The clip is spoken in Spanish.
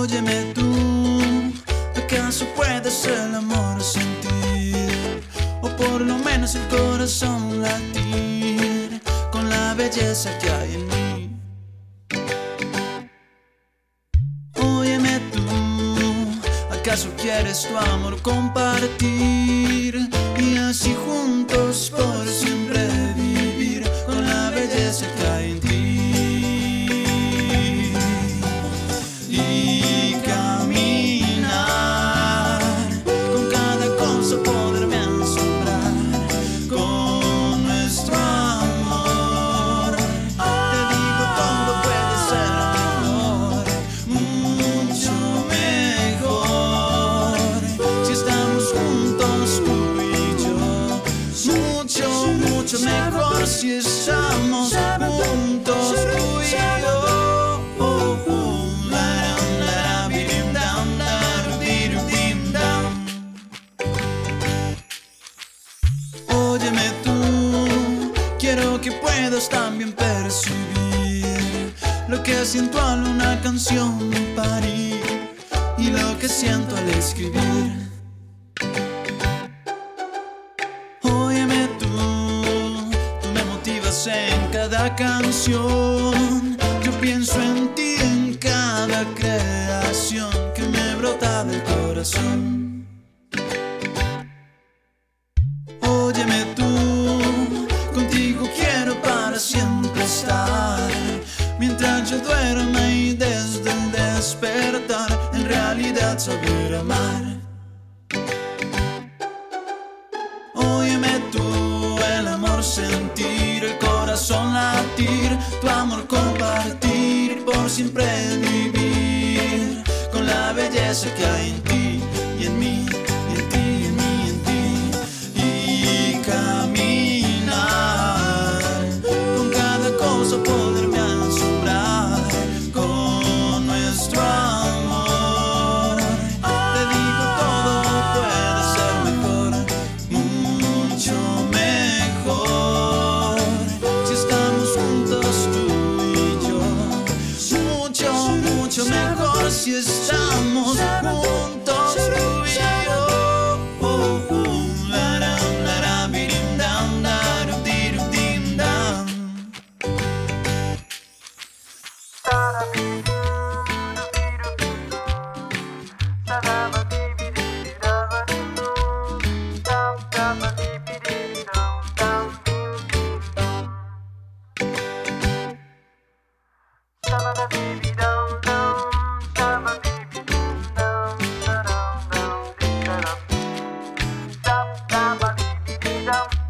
Óyeme tú, ¿acaso puedes el amor sentir? O por lo menos el corazón latir con la belleza que hay en mí. Óyeme tú, ¿acaso quieres tu amor compartir? Y así juntos por si estamos juntos tú y yo. Oh, oh. Óyeme tú, quiero que puedas también percibir lo que siento al una canción parir y lo que siento al escribir. En cada canción. Yo pienso en ti en cada creación que me brota del corazón. Óyeme tú, contigo quiero para siempre estar. Mientras yo duerma y desde el despertar, en realidad saber amar. Siempre vivir con la belleza que hay estamos juntos. down.